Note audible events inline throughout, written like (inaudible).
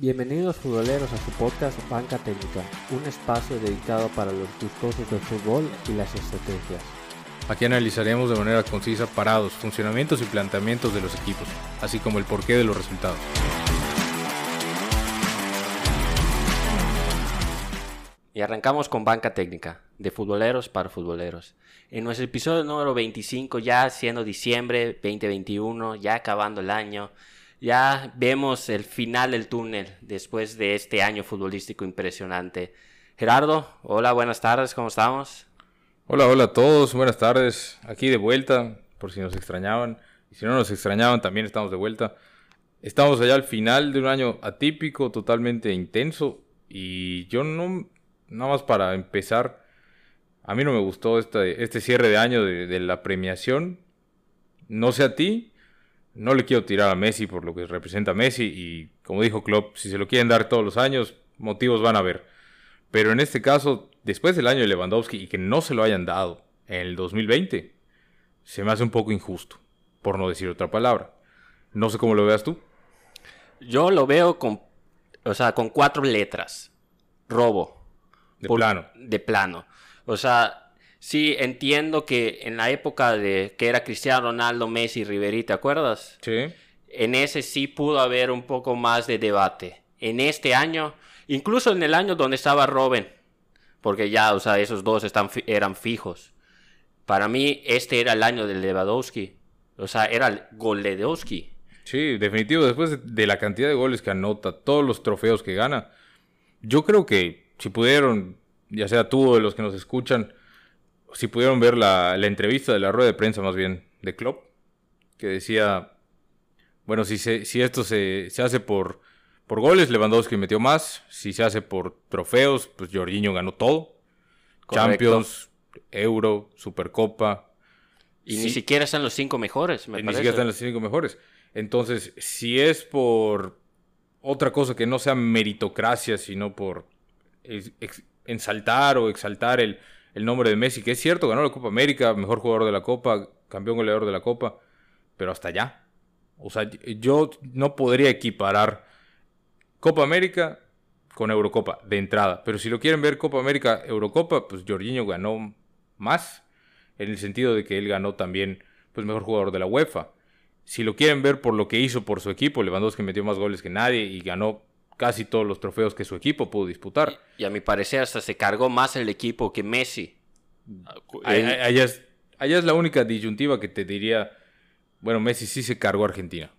Bienvenidos futboleros a su podcast Banca Técnica, un espacio dedicado para los gustosos del fútbol y las estrategias. Aquí analizaremos de manera concisa parados, funcionamientos y planteamientos de los equipos, así como el porqué de los resultados. Y arrancamos con Banca Técnica, de futboleros para futboleros. En nuestro episodio número 25, ya siendo diciembre 2021, ya acabando el año, ya vemos el final del túnel después de este año futbolístico impresionante. Gerardo, hola, buenas tardes, ¿cómo estamos? Hola, hola a todos, buenas tardes. Aquí de vuelta, por si nos extrañaban. Y si no nos extrañaban, también estamos de vuelta. Estamos allá al final de un año atípico, totalmente intenso. Y yo no, nada más para empezar, a mí no me gustó este, este cierre de año de, de la premiación. No sé a ti, no le quiero tirar a Messi por lo que representa Messi y como dijo Klopp, si se lo quieren dar todos los años, motivos van a haber. Pero en este caso, después del año de Lewandowski y que no se lo hayan dado en el 2020, se me hace un poco injusto, por no decir otra palabra. No sé cómo lo veas tú. Yo lo veo con, o sea, con cuatro letras. Robo. De plano. De plano. O sea, Sí, entiendo que en la época de que era Cristiano Ronaldo, Messi, Ribery, ¿te acuerdas? Sí. En ese sí pudo haber un poco más de debate. En este año, incluso en el año donde estaba Robin, porque ya, o sea, esos dos están, eran fijos. Para mí, este era el año de Lewandowski. O sea, era el Goledowski. Sí, definitivo. Después de la cantidad de goles que anota, todos los trofeos que gana, yo creo que si pudieron, ya sea tú o de los que nos escuchan, si pudieron ver la, entrevista de la rueda de prensa más bien de Klopp, que decía, bueno, si, si esto se, hace por, por goles, Lewandowski metió más, si se hace por trofeos, pues Jorginho ganó todo. Champions, Euro, Supercopa. Y ni siquiera están los cinco mejores, me Ni siquiera están los cinco mejores. Entonces, si es por otra cosa que no sea meritocracia, sino por ensaltar o exaltar el, el nombre de Messi, que es cierto, ganó la Copa América, mejor jugador de la Copa, campeón goleador de la Copa, pero hasta allá. O sea, yo no podría equiparar Copa América con Eurocopa de entrada, pero si lo quieren ver Copa América, Eurocopa, pues Jorginho ganó más, en el sentido de que él ganó también, pues mejor jugador de la UEFA. Si lo quieren ver por lo que hizo por su equipo, Lewandowski metió más goles que nadie y ganó casi todos los trofeos que su equipo pudo disputar. Y, a mi parecer hasta se cargó más el equipo que Messi. Allá es, es, la única disyuntiva que te diría, bueno, Messi sí se cargó a Argentina.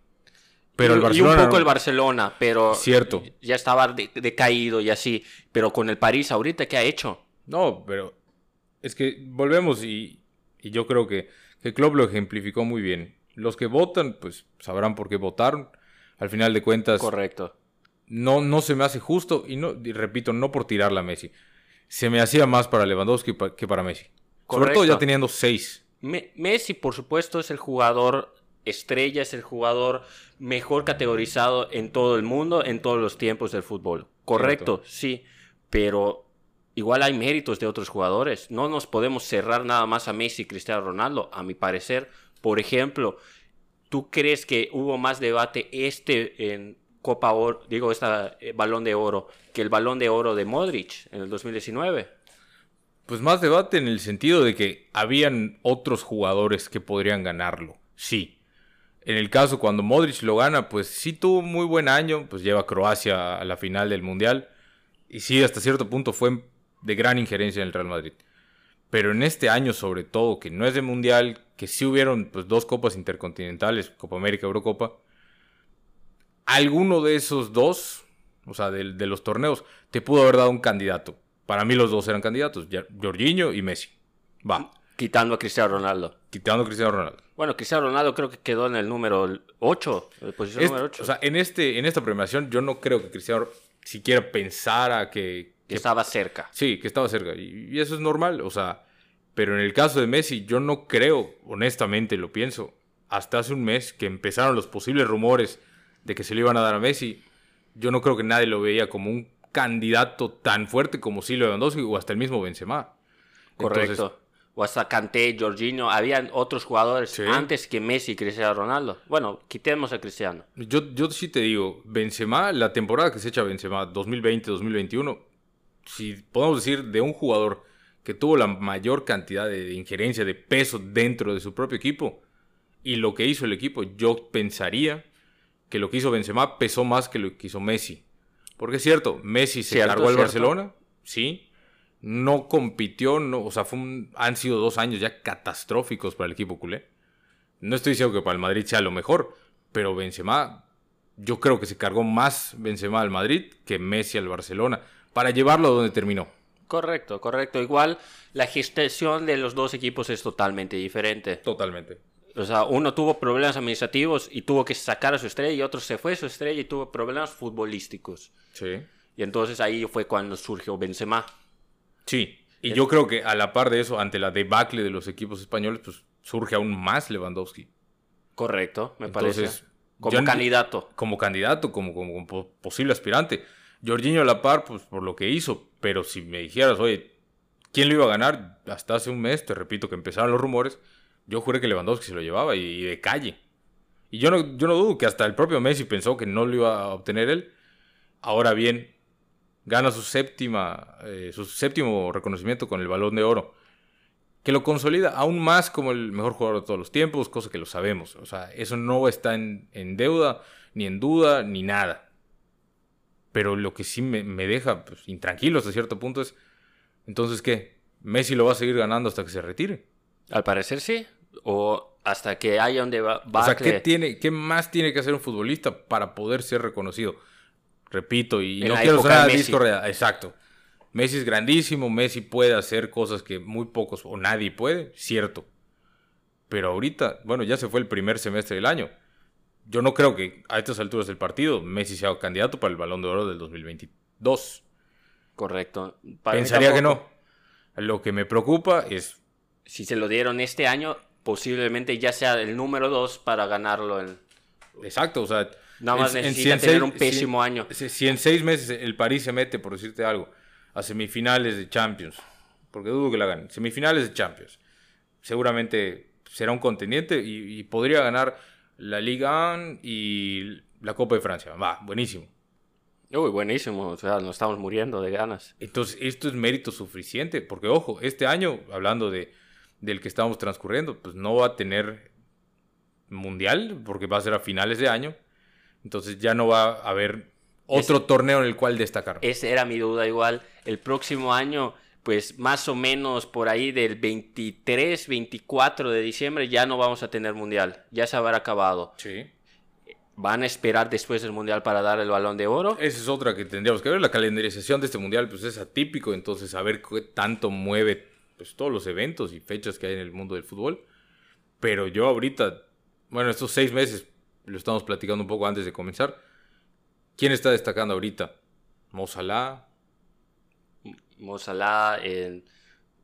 Pero el Barcelona, y un poco el Barcelona, pero cierto. ya estaba decaído y así. Pero con el París ahorita, ¿qué ha hecho? No, pero es que volvemos y, y yo creo que, que Klopp lo ejemplificó muy bien. Los que votan, pues sabrán por qué votaron. Al final de cuentas, correcto no, no se me hace justo, y, no, repito, no por tirarla a Messi. Se me hacía más para Lewandowski que para Messi. Sobre todo ya teniendo seis. Messi, por supuesto, es el jugador estrella, es el jugador mejor categorizado en todo el mundo, en todos los tiempos del fútbol. Correcto, sí, pero igual hay méritos de otros jugadores. No nos podemos cerrar nada más a Messi y Cristiano Ronaldo, a mi parecer. Por ejemplo, ¿tú crees que hubo más debate este en Copa Oro, digo, esta eh, balón de oro, que el balón de oro de Modric en el 2019. Pues más debate en el sentido de que habían otros jugadores que podrían ganarlo. Sí. En el caso cuando Modric lo gana, pues sí tuvo muy buen año, pues lleva Croacia a la final del Mundial. Y sí, hasta cierto punto fue de gran injerencia en el Real Madrid. Pero en este año sobre todo, que no es de Mundial, que sí hubieron pues, dos copas intercontinentales, Copa América, Eurocopa, alguno de esos dos, o sea, de, los torneos, te pudo haber dado un candidato. Para mí los dos eran candidatos, Jorginho y Messi. Va. Quitando a Cristiano Ronaldo. Quitando a Cristiano Ronaldo. Bueno, Cristiano Ronaldo creo que quedó en el número 8, posición número 8. O sea, en, este, en esta premiación yo no creo que Cristiano siquiera pensara que... Que, estaba cerca. Sí, que estaba cerca. Y, y, eso es normal, o sea... Pero en el caso de Messi, yo no creo, honestamente lo pienso, hasta hace un mes que empezaron los posibles rumores de que se lo iban a dar a Messi, yo no creo que nadie lo veía como un candidato tan fuerte como sí Lewandowski o hasta el mismo Benzema. Correcto. o hasta Kanté, Jorginho, habían otros jugadores antes que Messi y Cristiano Ronaldo. Bueno, quitemos a Cristiano. Yo, yo sí te digo, Benzema, la temporada que se echa Benzema, 2020-2021, si podemos decir de un jugador que tuvo la mayor cantidad de, injerencia, de peso dentro de su propio equipo, y lo que hizo el equipo, yo pensaría que lo que hizo Benzema pesó más que lo que hizo Messi. Porque es cierto, Messi se cargó al Barcelona, sí, no compitió, no, o sea, han sido dos años ya catastróficos para el equipo culé. No estoy diciendo que para el Madrid sea lo mejor, pero Benzema, yo creo que se cargó más Benzema al Madrid que Messi al Barcelona, para llevarlo a donde terminó. Correcto, correcto. Igual la gestación de los dos equipos es totalmente diferente. Totalmente. O sea, uno tuvo problemas administrativos y tuvo que sacar a su estrella y otro se fue a su estrella y tuvo problemas futbolísticos. Sí. Y entonces ahí fue cuando surgió Benzema. Sí, y yo creo que a la par de eso, ante la debacle de los equipos españoles, pues surge aún más Lewandowski. Correcto, me parece. Como candidato. Como candidato, como, como, posible aspirante. Jorginho a la par, pues por lo que hizo. Pero si me dijeras, oye, ¿quién lo iba a ganar? Hasta hace un mes, te repito que empezaron los rumores, yo juré que Lewandowski se lo llevaba y, de calle. Y yo no, yo no dudo que hasta el propio Messi pensó que no lo iba a obtener él. Ahora bien, gana su séptima, eh, su séptimo reconocimiento con el Balón de Oro, que lo consolida aún más como el mejor jugador de todos los tiempos, cosa que lo sabemos. O sea, eso no está en, deuda, ni en duda, ni nada. Pero lo que sí me, deja pues, intranquilo hasta cierto punto es, entonces, ¿qué? ¿Messi lo va a seguir ganando hasta que se retire? Al parecer sí. O hasta que haya un debate. O sea, ¿qué, tiene, ¿qué más tiene que hacer un futbolista para poder ser reconocido? Repito, y no quiero sonar disco real. Exacto. Messi es grandísimo, Messi puede hacer cosas que muy pocos o nadie puede, cierto. Pero ahorita, bueno, ya se fue el primer semestre del año. Yo no creo que a estas alturas del partido Messi sea candidato para el Balón de Oro del 2022. Correcto. Pensaría que no. Lo que me preocupa es... Si se lo dieron este año, posiblemente ya sea el número dos para ganarlo en... Exacto, o sea, Nada más necesita tener un pésimo año. Si, en seis meses el París se mete, por decirte algo, a semifinales de Champions, porque dudo que la ganen, semifinales de Champions, seguramente será un contendiente y, podría ganar la Liga 1 y la Copa de Francia. Va, buenísimo. Uy, buenísimo, o sea, nos estamos muriendo de ganas. Entonces, esto es mérito suficiente, porque ojo, este año, hablando de, del que estamos transcurriendo, pues no va a tener mundial, porque va a ser a finales de año. Entonces ya no va a haber otro torneo en el cual destacar. Esa era mi duda igual. El próximo año, pues más o menos por ahí del 23, 24 de diciembre ya no vamos a tener mundial. Ya se habrá acabado. Sí. ¿Van a esperar después del mundial para dar el balón de oro? Esa es otra que tendríamos que ver. La calendarización de este mundial pues es atípico, entonces a ver qué tanto mueve pues, todos los eventos y fechas que hay en el mundo del fútbol. Pero yo ahorita, bueno, estos seis meses lo estamos platicando un poco antes de comenzar. ¿Quién está destacando ahorita? Mo Salah. Mo Salah,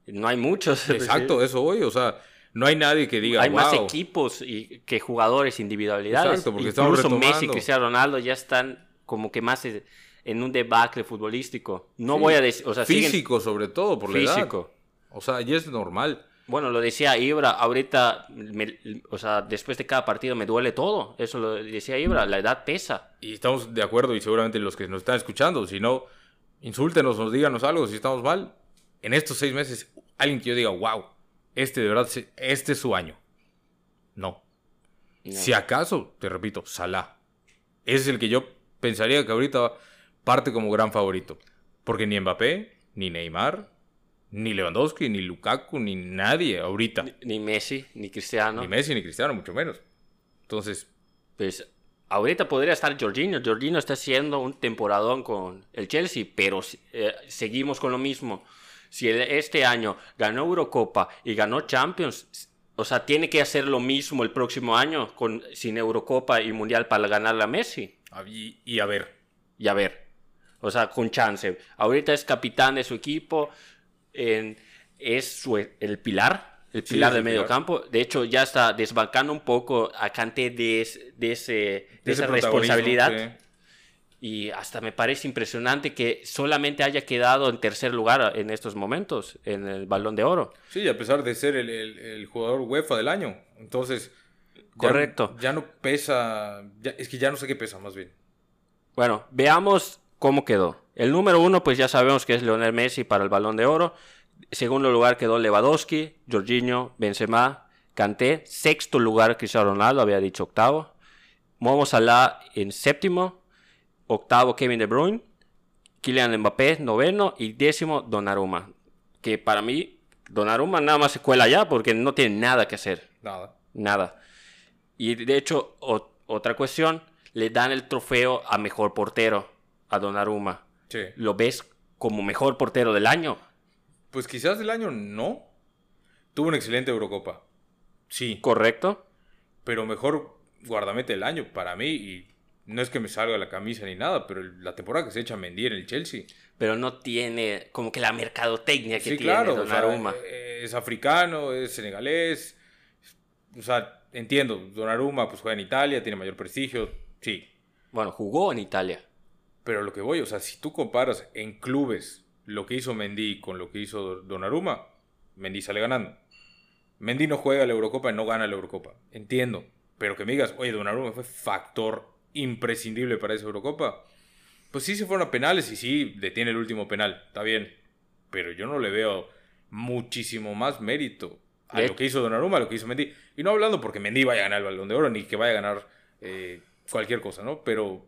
no hay muchos. (laughs) Exacto, eso hoy, o sea, no hay nadie que diga. Hay más equipos y que jugadores individualidades. Exacto, porque Incluso Messi y Cristiano Ronaldo ya están como que más en un debacle futbolístico. No voy a decir, o sea, físico sobre todo por físico. O sea, ya es normal. Bueno, lo decía Ibra, ahorita, o sea, después de cada partido me duele todo. Eso lo decía Ibra, la edad pesa. Y estamos de acuerdo, y seguramente los que nos están escuchando, si no, insúltenos, nos díganos algo si estamos mal. En estos seis meses, alguien que yo diga, wow, este de verdad, este es su año. No. Si acaso, te repito, Salah. Ese es el que yo pensaría que ahorita parte como gran favorito. Porque ni Mbappé, ni Neymar, ni Lewandowski, ni Lukaku, ni nadie ahorita. Ni, Messi, ni Cristiano. Ni Messi, ni Cristiano, mucho menos. Entonces. Pues ahorita podría estar Jorginho. Jorginho está haciendo un temporadón con el Chelsea, pero eh, seguimos con lo mismo. Si este año ganó Eurocopa y ganó Champions, o sea, tiene que hacer lo mismo el próximo año con, sin Eurocopa y Mundial para ganar a Messi. Ah, y, y a ver. Y a ver. O sea, con chance. Ahorita es capitán de su equipo es el pilar, el pilar del medio campo. De hecho, ya está desbancando un poco a Cante de, ese, de, esa responsabilidad. Y hasta me parece impresionante que solamente haya quedado en tercer lugar en estos momentos, en el balón de oro. Sí, a pesar de ser el, el, jugador UEFA del año. Entonces, correcto. Ya, no pesa, es que ya no sé qué pesa más bien. Bueno, veamos cómo quedó. El número uno, pues ya sabemos que es Leonel Messi para el balón de oro. Segundo lugar quedó Lewandowski, Jorginho, Benzema, Kanté. Sexto lugar Cristiano Ronaldo, había dicho octavo. Momo Salah en séptimo. Octavo Kevin De Bruyne. Kylian Mbappé noveno. Y décimo Donnarumma. Que para mí Donnarumma nada más se cuela ya porque no tiene nada que hacer. Nada. Nada. Y de hecho, otra cuestión, le dan el trofeo a mejor portero a Donnarumma. Sí. ¿Lo ves como mejor portero del año? Pues quizás del año no. Tuvo una excelente Eurocopa. Sí. Correcto. Pero mejor guardamete del año para mí. Y no es que me salga la camisa ni nada, pero la temporada que se echa a Mendy en el Chelsea. Pero no tiene como que la mercadotecnia que tiene claro, Donnarumma. es africano, es senegalés. O sea, entiendo, Donnarumma pues juega en Italia, tiene mayor prestigio. Sí. Bueno, jugó en Italia. Pero lo que voy, o sea, si tú comparas en clubes lo que hizo Mendy con lo que hizo Donnarumma, Mendy sale ganando. Mendy no juega la Eurocopa y no gana la Eurocopa. Entiendo. Pero que me digas, oye, Donnarumma fue factor imprescindible para esa Eurocopa. Pues sí se fueron a penales y sí detiene el último penal. Está bien. Pero yo no le veo muchísimo más mérito a lo que hizo Donnarumma, a lo que hizo Mendy. Y no hablando porque Mendy vaya a ganar el Balón de Oro ni que vaya a ganar eh, cualquier cosa, ¿no? Pero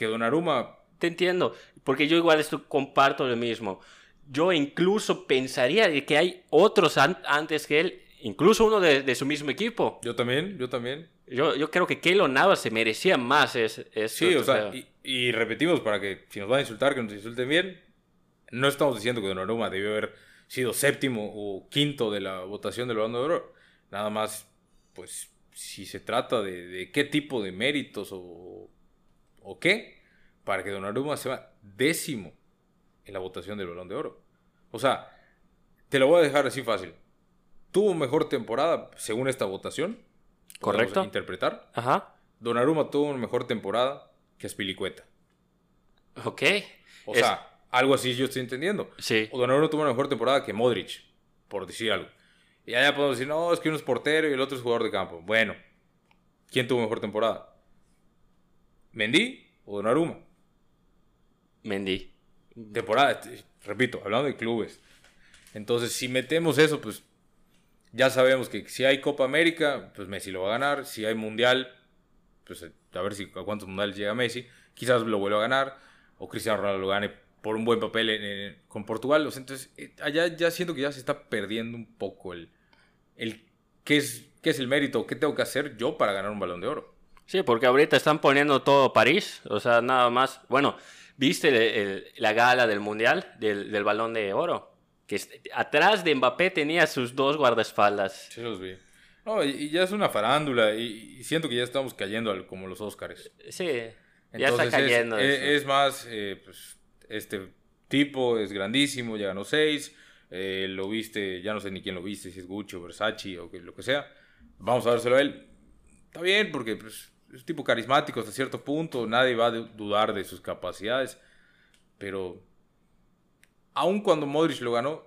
que Donnarumma te entiendo, porque yo igual esto comparto lo mismo. Yo incluso pensaría que hay otros antes que él, incluso uno de, su mismo equipo. Yo también, yo también. Yo, yo creo que Keylor Navas se merecía más eso. Sí, o sea, y, repetimos para que si nos van a insultar, que nos insulten bien. No estamos diciendo que Donnarumma debió haber sido séptimo o quinto de la votación del Balón de Oro. Nada más, pues, si se trata de, de qué tipo de méritos o, o qué, para que Donnarumma sea décimo en la votación del Balón de Oro. O sea, te lo voy a dejar así fácil. Tuvo mejor temporada según esta votación. Correcto. Interpretar. Ajá. Donnarumma tuvo una mejor temporada que Aspilicueta. Ok. O sea, algo así yo estoy entendiendo. Sí. O Donnarumma tuvo una mejor temporada que Modric, por decir algo. Y allá podemos decir, no, es que uno es portero y el otro es jugador de campo. Bueno, ¿quién tuvo mejor temporada? ¿Mendy o Donnarumma? Mendy. Temporada, repito, hablando de clubes. Entonces, si metemos eso, pues ya sabemos que si hay Copa América, pues Messi lo va a ganar. Si hay Mundial, pues a ver si a cuántos mundiales llega Messi. Quizás lo vuelva a ganar. O Cristiano Ronaldo lo gane por un buen papel con Portugal. entonces, eh, allá ya siento que ya se está perdiendo un poco el, el qué, es, qué es el mérito, qué tengo que hacer yo para ganar un balón de oro. Sí, porque ahorita están poniendo todo París. O sea, nada más. Bueno, ¿Viste la gala del Mundial, del, Balón de Oro? Que atrás de Mbappé tenía sus dos guardaespaldas. Sí, los vi. No, y, ya es una farándula y, siento que ya estamos cayendo como los Oscars. Sí, ya está cayendo. Es, más, eh, pues, este tipo es grandísimo, ya ganó seis. Eh, lo viste, ya no sé ni quién lo viste, si es Gucci o Versace o que, lo que sea. Vamos a dárselo a él. Está bien, porque pues, es un tipo carismático hasta cierto punto, nadie va a dudar de sus capacidades, pero aun cuando Modric lo ganó,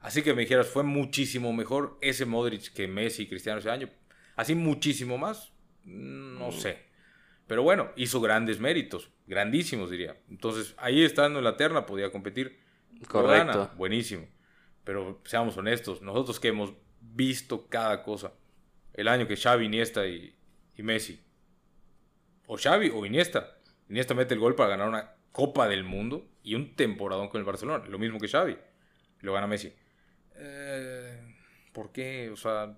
así que me dijeras, fue muchísimo mejor ese Modric que Messi y Cristiano ese año, así muchísimo más, no sé. Pero bueno, hizo grandes méritos, grandísimos diría. Entonces, ahí estando en la terna podía competir. Correcto. buenísimo. Pero seamos honestos, nosotros que hemos visto cada cosa, el año que Xavi, Iniesta y, y Messi o Xavi o Iniesta. Iniesta mete el gol para ganar una Copa del Mundo y un temporadón con el Barcelona. Lo mismo que Xavi. Lo gana Messi. Eh, ¿Por qué? O sea...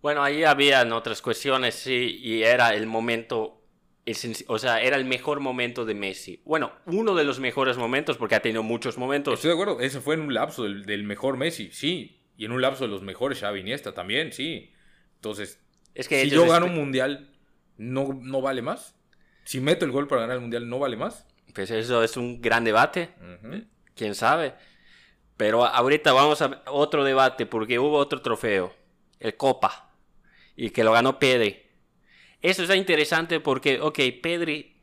Bueno, ahí habían otras cuestiones, sí, y era el momento o sea, era el mejor momento de Messi. Bueno, uno de los mejores momentos, porque ha tenido muchos momentos. Estoy de acuerdo, ese fue en un lapso del, mejor Messi, sí. Y en un lapso de los mejores Xavi Iniesta también, sí. Entonces, es que si yo gano un mundial, no, no vale más? Si meto el gol para ganar el mundial, ¿no vale más? Pues eso es un gran debate. Quién sabe. Pero ahorita vamos a otro debate porque hubo otro trofeo, el Copa, y que lo ganó Pedri. Eso es interesante porque, ok, Pedri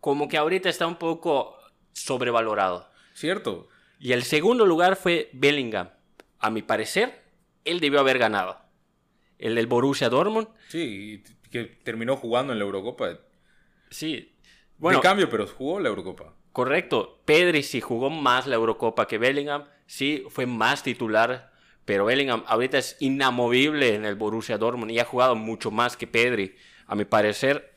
como que ahorita está un poco sobrevalorado. Cierto. Y el segundo lugar fue Bellingham. A mi parecer, él debió haber ganado. El del Borussia Dortmund. Sí, que terminó jugando en la Eurocopa. Sí. Bueno, de cambio, pero jugó la Eurocopa. Correcto. Pedri sí jugó más la Eurocopa que Bellingham. Sí, fue más titular. Pero Bellingham ahorita es inamovible en el Borussia Dortmund y ha jugado mucho más que Pedri. A mi parecer,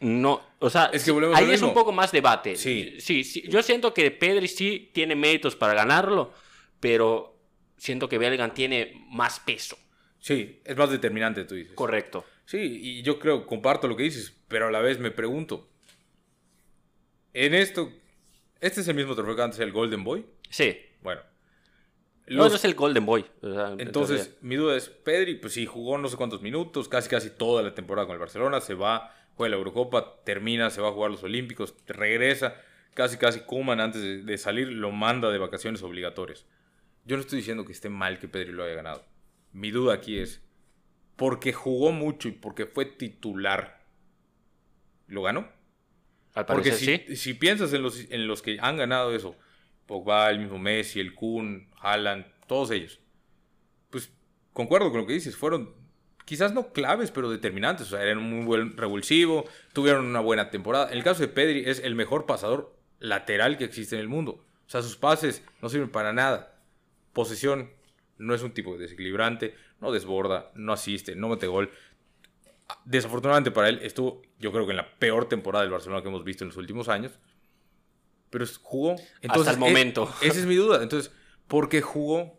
no. O sea, es que ahí es un poco más debate. Sí. sí. Sí, Yo siento que Pedri sí tiene méritos para ganarlo, pero siento que Bellingham tiene más peso. Sí, es más determinante, tú dices. Correcto. Sí, y yo creo, comparto lo que dices, pero a la vez me pregunto, en esto, ¿este es el mismo trofeo que antes el Golden Boy? Sí. Bueno. No, es el Golden Boy. entonces, mi duda es, Pedri, pues sí, jugó no sé cuántos minutos, casi casi toda la temporada con el Barcelona, se va, juega la Eurocopa, termina, se va a jugar los Olímpicos, regresa, casi casi Kuman antes de, de salir lo manda de vacaciones obligatorias. Yo no estoy diciendo que esté mal que Pedri lo haya ganado. Mi duda aquí es, porque jugó mucho y porque fue titular, ¿lo ganó? porque si, si, piensas en los, en los que han ganado eso, Pogba, el mismo Messi, el Kun, Haaland, todos ellos, pues concuerdo con lo que dices, fueron quizás no claves, pero determinantes. O sea, eran un muy buen revulsivo, tuvieron una buena temporada. En el caso de Pedri, es el mejor pasador lateral que existe en el mundo. O sea, sus pases no sirven para nada. Posesión, no es un tipo desequilibrante, no desborda, no asiste, no mete gol. Desafortunadamente para él estuvo, yo creo que en la peor temporada del Barcelona que hemos visto en los últimos años. Pero jugó. Hasta el momento. (laughs) esa es mi duda. Entonces, ¿por qué jugó?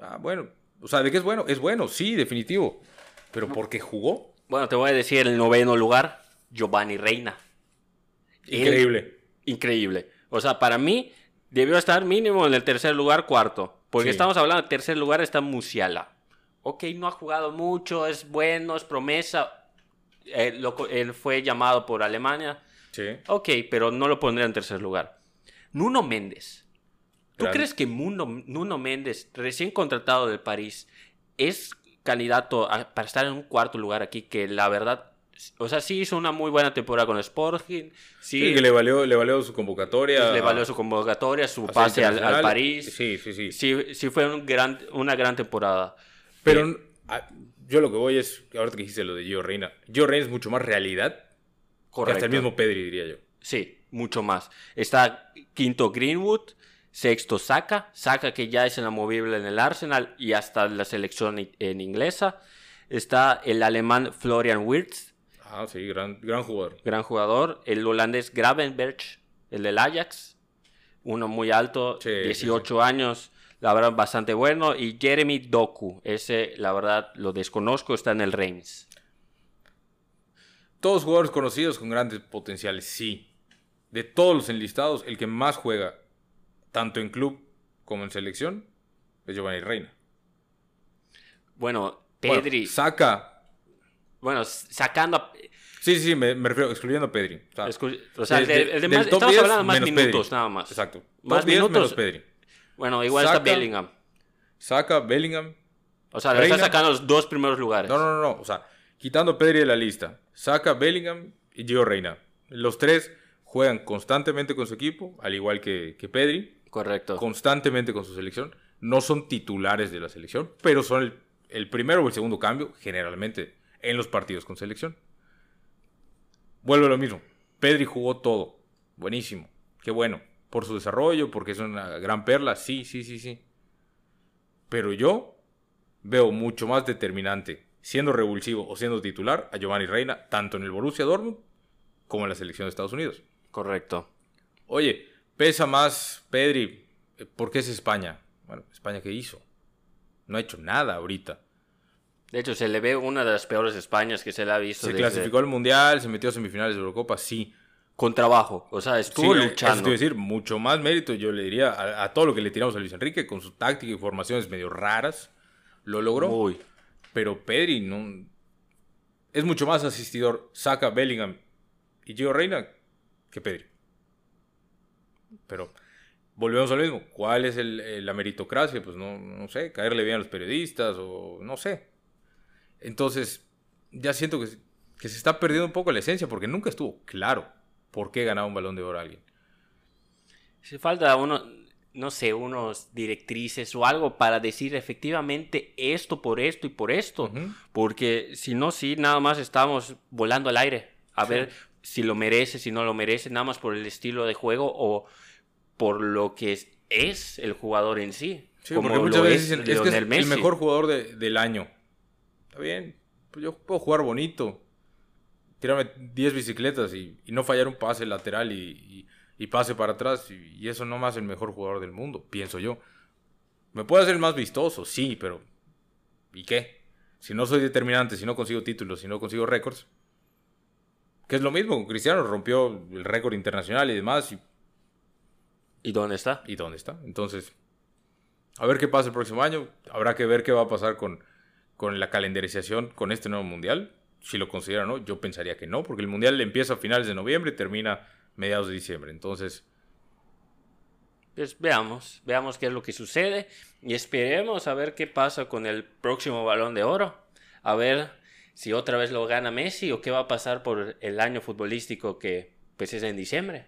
Ah, bueno. O sea, ¿de qué es bueno? Es bueno, sí, definitivo. Pero ¿por qué jugó? Bueno, te voy a decir el noveno lugar, Giovanni Reina. Increíble. increíble. O sea, para mí debió estar mínimo en el tercer lugar, cuarto. Porque estamos hablando, en tercer lugar está Musiala. Ok, no ha jugado mucho, es bueno, es promesa. Eh, él fue llamado por Alemania. Sí. Ok, pero no lo pondría en tercer lugar. Nuno Méndez. ¿Tú crees que Nuno Méndez, recién contratado del París, es candidato para estar en un cuarto lugar aquí? Que la verdad o sea, sí hizo una muy buena temporada con Sporting. Sí, que le valió, le valió su convocatoria. Le valió su convocatoria, su pase al, París. Sí, sí, sí. Sí, sí fue un gran, una gran temporada. Pero yo lo que voy es, ahorita que dijiste lo de Gio Reina, Gio Reina es mucho más realidad Correcto. que hasta el mismo Pedri, diría yo. Sí, mucho más. Está quinto Greenwood, sexto Saka, Saka que ya es inamovible en el Arsenal y hasta la selección en inglesa. Está el alemán Florian Wirtz, Ah, sí, gran, gran jugador. Gran jugador. El holandés Gravenberg, el del Ajax. Uno muy alto, 18 años. La verdad, bastante bueno. Y Jeremy Doku. Ese, la verdad, lo desconozco. Está en el Reims. Todos jugadores conocidos con grandes potenciales, sí. De todos los enlistados, el que más juega, tanto en club como en selección, es Giovanni Reina. Bueno, Pedri. saca bueno, sacando a... Sí, sí, sí, me, refiero excluyendo a Pedri. O sea, el, de, más, estamos hablando de más minutos nada más. Exacto. Más minutos. menos Pedri. Bueno, igual está Bellingham. Saca Bellingham. O sea, le está sacando los dos primeros lugares. No, no, no, O sea, quitando a Pedri de la lista. Saca Bellingham y Gio Reina. Los tres juegan constantemente con su equipo, al igual que, que Pedri. Correcto. Constantemente con su selección. No son titulares de la selección, pero son el, el primero o el segundo cambio, generalmente en los partidos con selección. Vuelve lo mismo. Pedri jugó todo. Buenísimo. Qué bueno. Por su desarrollo, porque es una gran perla. Sí, sí, sí, sí. Pero yo veo mucho más determinante, siendo revulsivo o siendo titular, a Giovanni Reina, tanto en el Borussia Dortmund como en la selección de Estados Unidos. Correcto. Oye, pesa más Pedri. ¿Por qué es España? Bueno, España qué hizo? No ha hecho nada ahorita. De hecho, se le ve una de las peores Españas que se le ha visto. Se clasificó al Mundial, se metió a semifinales de Eurocopa, sí. Con trabajo, o sea, estuvo luchando. Es decir, mucho más mérito, yo le diría, a, todo lo que le tiramos a Luis Enrique, con su táctica y formaciones medio raras, lo logró. Pero Pedri no... Es mucho más asistidor, saca Bellingham y Gio Reina que Pedri. Pero volvemos a lo mismo. ¿Cuál es la meritocracia? Pues no, no sé, caerle bien a los periodistas o no sé. Entonces, ya siento que, que, se está perdiendo un poco la esencia porque nunca estuvo claro. Por qué ganaba un balón de oro alguien. Si falta uno, no sé, unos directrices o algo para decir efectivamente esto por esto y por esto. Porque si no, sí, nada más estamos volando al aire. A ver si lo merece, si no lo merece, nada más por el estilo de juego o por lo que es, el jugador en sí. como muchas veces dicen, es, que es el mejor jugador del año. Está bien, pues yo puedo jugar bonito. Tírame 10 bicicletas y, no fallar un pase lateral y, pase para atrás. Y, eso no más el mejor jugador del mundo, pienso yo. Me puede hacer el más vistoso, sí, pero ¿y qué? Si no soy determinante, si no consigo títulos, si no consigo récords. Que es lo mismo, Cristiano rompió el récord internacional y demás. Y, ¿Y dónde está? ¿Y dónde está? Entonces, a ver qué pasa el próximo año. Habrá que ver qué va a pasar con, con la calendarización con este nuevo mundial. Si lo consideran no, yo pensaría que no, porque el mundial empieza a finales de noviembre y termina mediados de diciembre. Entonces, pues veamos, veamos qué es lo que sucede y esperemos a ver qué pasa con el próximo balón de oro. A ver si otra vez lo gana Messi o qué va a pasar por el año futbolístico que pues es en diciembre.